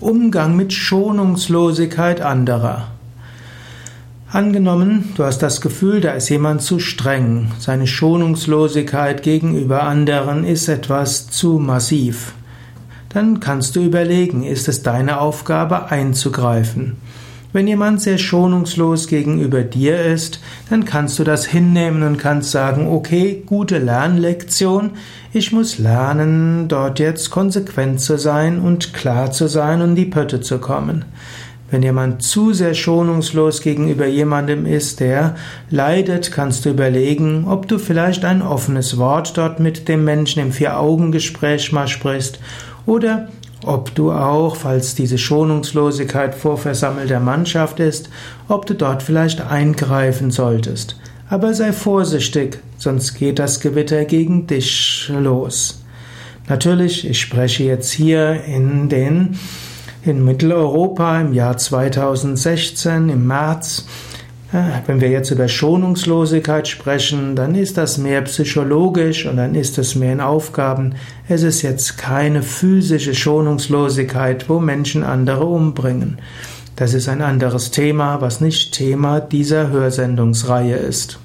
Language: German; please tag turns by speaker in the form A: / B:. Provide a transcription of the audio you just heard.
A: Umgang mit Schonungslosigkeit anderer. Angenommen, du hast das Gefühl, da ist jemand zu streng, seine Schonungslosigkeit gegenüber anderen ist etwas zu massiv. Dann kannst du überlegen, ist es deine Aufgabe einzugreifen. Wenn jemand sehr schonungslos gegenüber dir ist, dann kannst du das hinnehmen und kannst sagen, okay, gute Lernlektion, ich muss lernen, dort jetzt konsequent zu sein und klar zu sein und die Pötte zu kommen. Wenn jemand zu sehr schonungslos gegenüber jemandem ist, der leidet, kannst du überlegen, ob du vielleicht ein offenes Wort dort mit dem Menschen im Vier-Augen-Gespräch mal sprichst oder ob du auch, falls diese Schonungslosigkeit vor versammelter Mannschaft ist, ob du dort vielleicht eingreifen solltest. Aber sei vorsichtig, sonst geht das Gewitter gegen dich los. Natürlich, ich spreche jetzt hier in den in Mitteleuropa im Jahr 2016 im März wenn wir jetzt über Schonungslosigkeit sprechen, dann ist das mehr psychologisch und dann ist es mehr in Aufgaben. Es ist jetzt keine physische Schonungslosigkeit, wo Menschen andere umbringen. Das ist ein anderes Thema, was nicht Thema dieser Hörsendungsreihe ist.